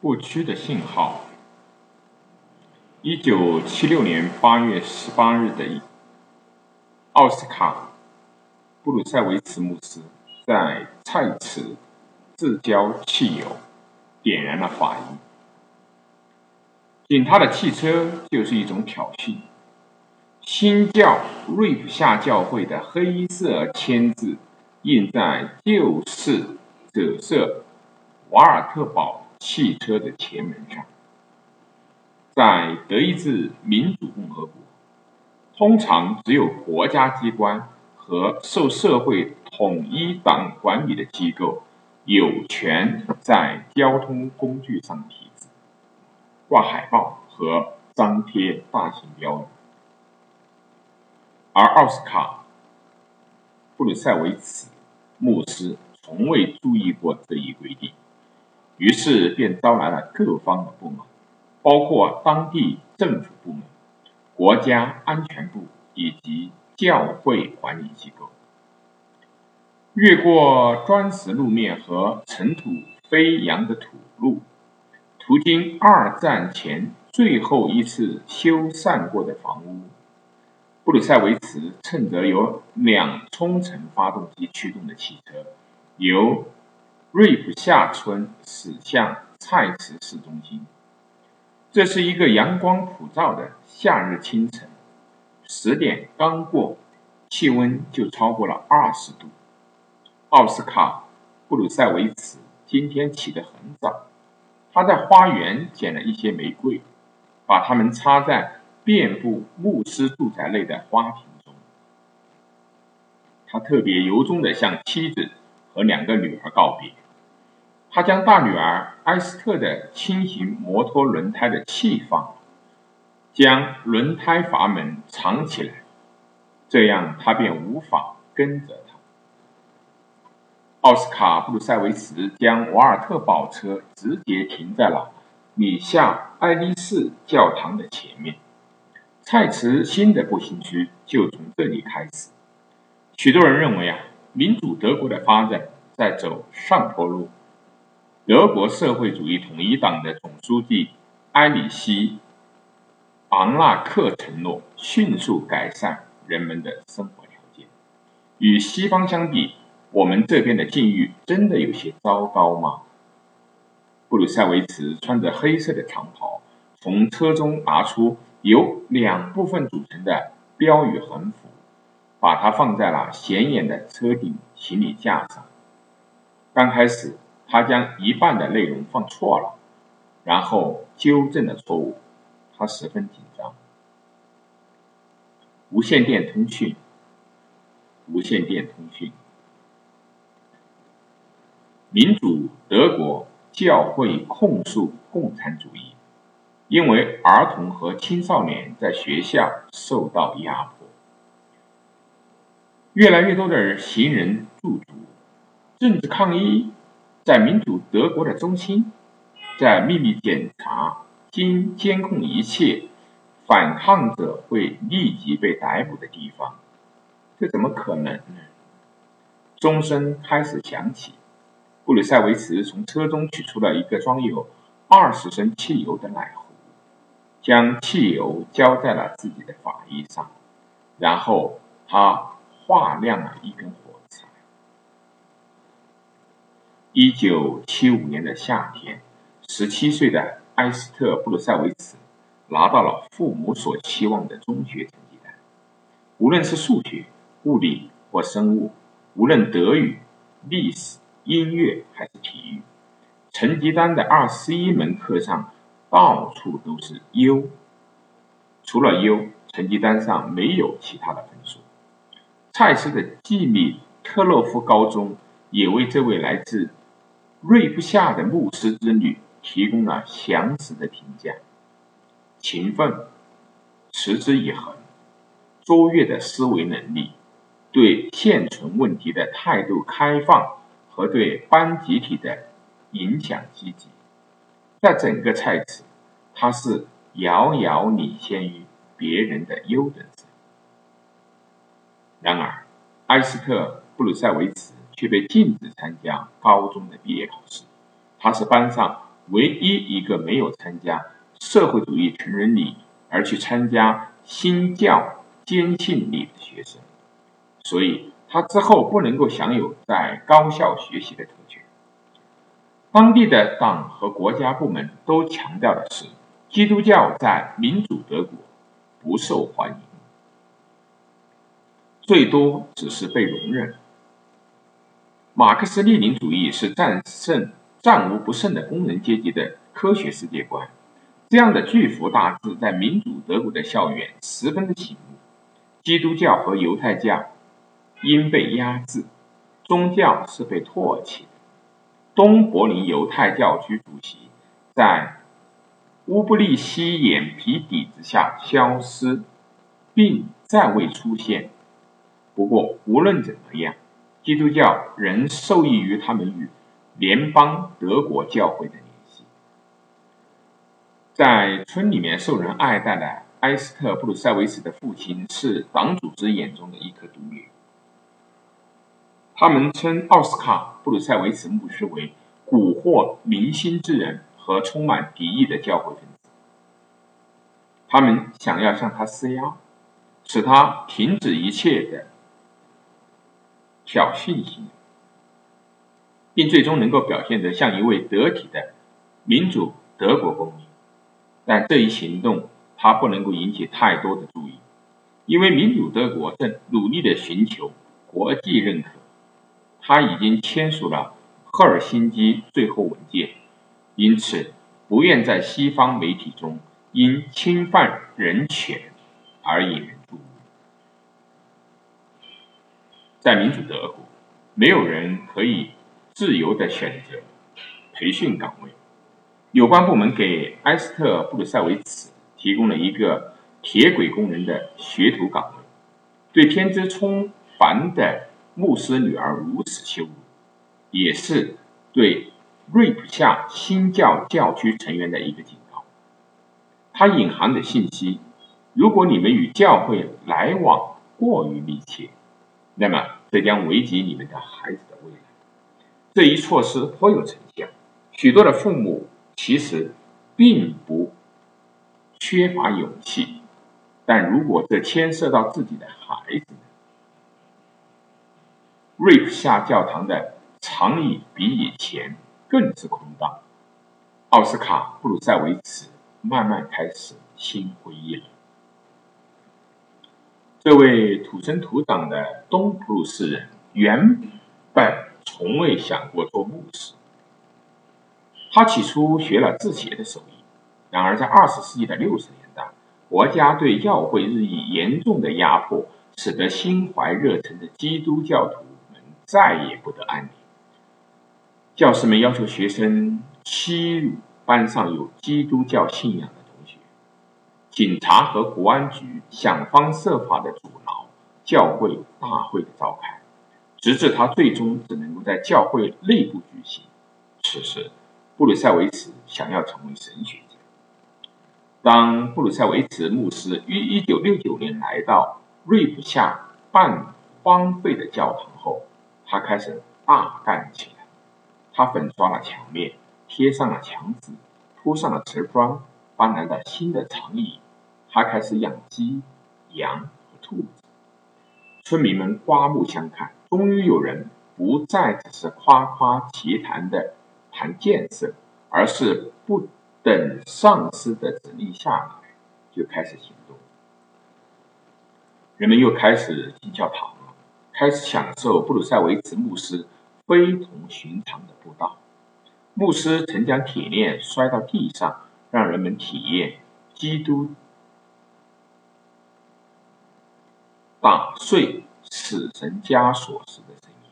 不屈的信号。一九七六年八月十八日的奥斯卡·布鲁塞维茨牧师在蔡池自浇汽油，点燃了法医。仅他的汽车就是一种挑衅。新教瑞普夏教会的黑色签字印在旧式折射瓦尔特堡汽车的前门上。在德意志民主共和国，通常只有国家机关和受社会统一党管理的机构有权在交通工具上题字、挂海报和张贴大型标语。而奥斯卡·布鲁塞维茨牧师从未注意过这一规定，于是便招来了各方的不满，包括当地政府部门、国家安全部以及教会管理机构。越过砖石路面和尘土飞扬的土路，途经二战前最后一次修缮过的房屋。布鲁塞维茨乘着由两冲程发动机驱动的汽车，由瑞普夏村驶向蔡池市中心。这是一个阳光普照的夏日清晨，十点刚过，气温就超过了二十度。奥斯卡·布鲁塞维茨今天起得很早，他在花园捡了一些玫瑰，把它们插在。遍布牧师住宅内的花瓶中，他特别由衷地向妻子和两个女儿告别。他将大女儿埃斯特的轻型摩托轮胎的气放，将轮胎阀门藏起来，这样他便无法跟着他。奥斯卡·布鲁塞维茨将瓦尔特宝车直接停在了米夏爱丽丝教堂的前面。蔡茨新的步行区就从这里开始。许多人认为啊，民主德国的发展在走上坡路。德国社会主义统一党的总书记埃里希·昂纳克承诺迅速改善人们的生活条件。与西方相比，我们这边的境遇真的有些糟糕吗？布鲁塞维茨穿着黑色的长袍，从车中拿出。由两部分组成的标语横幅，把它放在了显眼的车顶行李架上。刚开始，他将一半的内容放错了，然后纠正了错误。他十分紧张。无线电通讯，无线电通讯，民主德国教会控诉共产主义。因为儿童和青少年在学校受到压迫，越来越多的行人驻足，政治抗议在民主德国的中心，在秘密检查，经监控一切反抗者会立即被逮捕的地方，这怎么可能呢？钟声开始响起，布鲁塞维茨从车中取出了一个装有二十升汽油的奶壶。将汽油浇在了自己的法衣上，然后他划亮了一根火一九七五年的夏天，十七岁的埃斯特·布鲁塞维茨拿到了父母所期望的中学成绩单。无论是数学、物理或生物，无论德语、历史、音乐还是体育，成绩单的二十一门课上。到处都是优，除了优，成绩单上没有其他的分数。蔡司的季米特洛夫高中也为这位来自瑞布夏的牧师之女提供了详实的评价：勤奋、持之以恒、卓越的思维能力、对现存问题的态度开放和对班集体的影响积极。在整个蔡池，他是遥遥领先于别人的优等生。然而，埃斯特·布鲁塞维茨却被禁止参加高中的毕业考试。他是班上唯一一个没有参加社会主义成人礼而去参加新教坚信礼的学生，所以他之后不能够享有在高校学习的特权。当地的党和国家部门都强调的是，基督教在民主德国不受欢迎，最多只是被容忍。马克思列宁主义是战胜。战无不胜的工人阶级的科学世界观，这样的巨幅大字在民主德国的校园十分的醒目。基督教和犹太教因被压制，宗教是被唾弃的。东柏林犹太教区主席在乌布利希眼皮底子下消失，并再未出现。不过无论怎么样，基督教仍受益于他们与。联邦德国教会的联系，在村里面受人爱戴的埃斯特布鲁塞维茨的父亲是党组织眼中的一颗毒瘤。他们称奥斯卡布鲁塞维茨牧师为蛊惑民心之人和充满敌意的教会分子。他们想要向他施压，使他停止一切的挑衅性。并最终能够表现得像一位得体的民主德国公民，但这一行动他不能够引起太多的注意，因为民主德国正努力的寻求国际认可，他已经签署了赫尔辛基最后文件，因此不愿在西方媒体中因侵犯人权而引人注目。在民主德国，没有人可以。自由的选择培训岗位，有关部门给埃斯特布鲁塞维茨提供了一个铁轨工人的学徒岗位。对天资聪凡的牧师女儿如此羞辱，也是对瑞普夏新教教区成员的一个警告。它隐含的信息：如果你们与教会来往过于密切，那么这将危及你们的孩子的未来。这一措施颇有成效，许多的父母其实并不缺乏勇气，但如果这牵涉到自己的孩子，瑞普夏教堂的长椅比以前更是空荡。奥斯卡布鲁塞维茨慢慢开始心灰意冷。这位土生土长的东普鲁士人原本。从未想过做牧师。他起初学了制鞋的手艺，然而在二十世纪的六十年代，国家对教会日益严重的压迫，使得心怀热忱的基督教徒们再也不得安宁。教师们要求学生欺辱班上有基督教信仰的，警察和国安局想方设法的阻挠教会大会的召开。直至他最终只能够在教会内部举行。此时，布鲁塞维茨想要成为神学家。当布鲁塞维茨牧师于1969年来到瑞普夏半荒废的教堂后，他开始大干起来。他粉刷了墙面，贴上了墙纸，铺上了瓷砖，搬来了新的长椅。他开始养鸡、羊和兔子。村民们刮目相看。终于有人不再只是夸夸其谈的谈建设，而是不等上司的指令下来就开始行动。人们又开始进教堂了，开始享受布鲁塞维茨牧师非同寻常的布道。牧师曾将铁链摔到地上，让人们体验基督打碎。死神枷锁时的声音。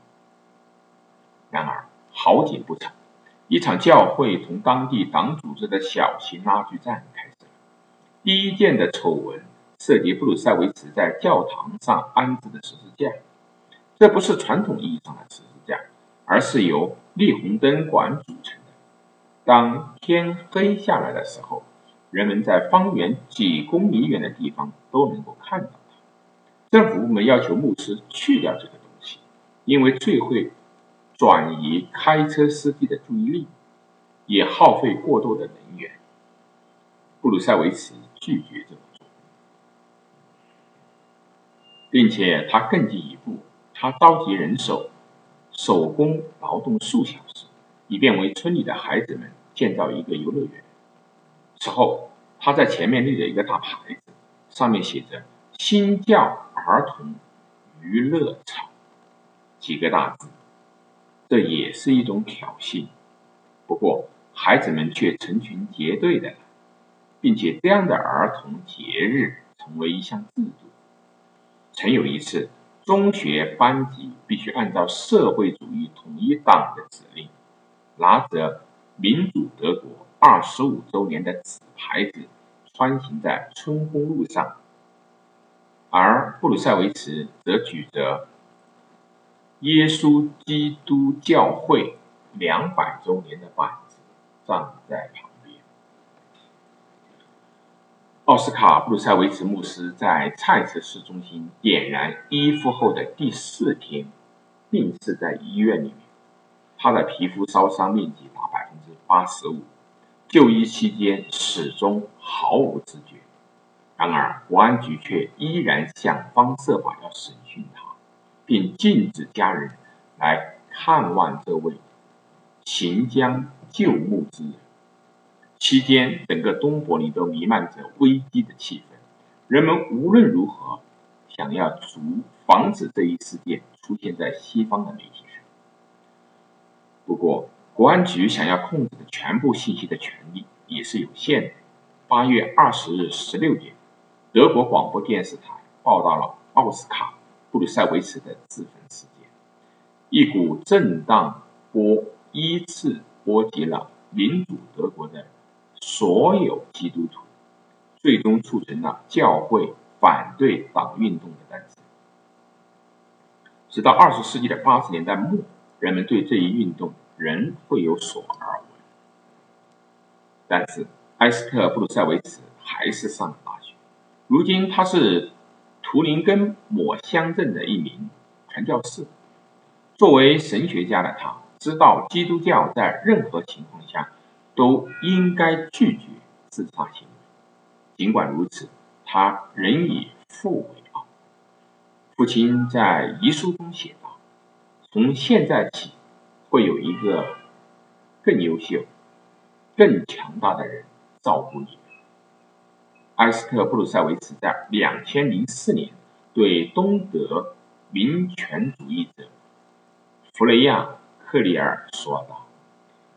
然而好景不长，一场教会同当地党组织的小型拉锯战开始了。第一件的丑闻涉及布鲁塞维茨在教堂上安置的十字架。这不是传统意义上的十字架，而是由立红灯管组。当天黑下来的时候，人们在方圆几公里远的地方都能够看到。政府部门要求牧师去掉这个东西，因为最会转移开车司机的注意力。也耗费过多的能源。布鲁塞维茨拒绝这么做，并且他更进一步，他召集人手，手工劳动数小时，以便为村里的孩子们建造一个游乐园。此后，他在前面立了一个大牌子，上面写着“新教儿童娱乐场”几个大字，这也是一种挑衅。不过，孩子们却成群结队的来。并且这样的儿童节日成为一项制度。曾有一次，中学班级必须按照社会主义统一党的指令，拿着民主德国二十五周年的纸牌子，穿行在春宫路上，而布鲁塞维茨则举着耶稣基督教会两百周年的板子站在旁边。奥斯卡·布鲁塞维茨牧师在蔡斯市中心点燃衣服后的第四天，病逝在医院里面。他的皮肤烧伤面积达百八十五，就医期间始终毫无知觉。然而，国安局却依然想方设法要审讯他，并禁止家人来看望这位行将就木之人。期间，整个东柏林都弥漫着危机的气氛。人们无论如何想要阻防止这一事件出现在西方的媒体上。不过，国安局想要控制的全部信息的权利也是有限的。八月二十日十六点，德国广播电视台报道了奥斯卡·布鲁塞维茨的自焚事件。一股震荡波依次波及了民主德国的。所有基督徒最终促成了教会反对党运动的诞生。直到二十世纪的八十年代末，人们对这一运动人会有所耳闻。但是，埃斯特·布鲁塞维茨还是上了大学。如今，他是图林根某乡镇的一名传教士。作为神学家的他，知道基督教在任何情况下。都应该拒绝自杀行为。尽管如此，他仍以父为傲。父亲在遗书中写道：“从现在起，会有一个更优秀、更强大的人照顾你。”埃斯特·布鲁塞维茨在两千零四年对东德民权主义者弗雷亚·克里尔说道。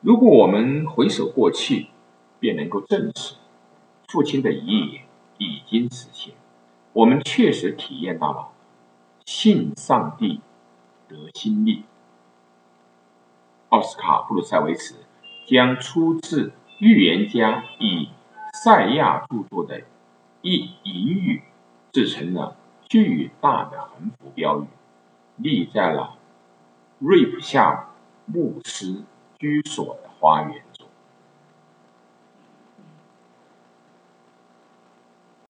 如果我们回首过去，便能够证实，父亲的遗言已经实现。我们确实体验到了信上帝得心力。奥斯卡·布鲁塞维茨将出自预言家以赛亚著作的一隐语制成了巨大的横幅标语，立在了瑞普夏牧师。居所的花园。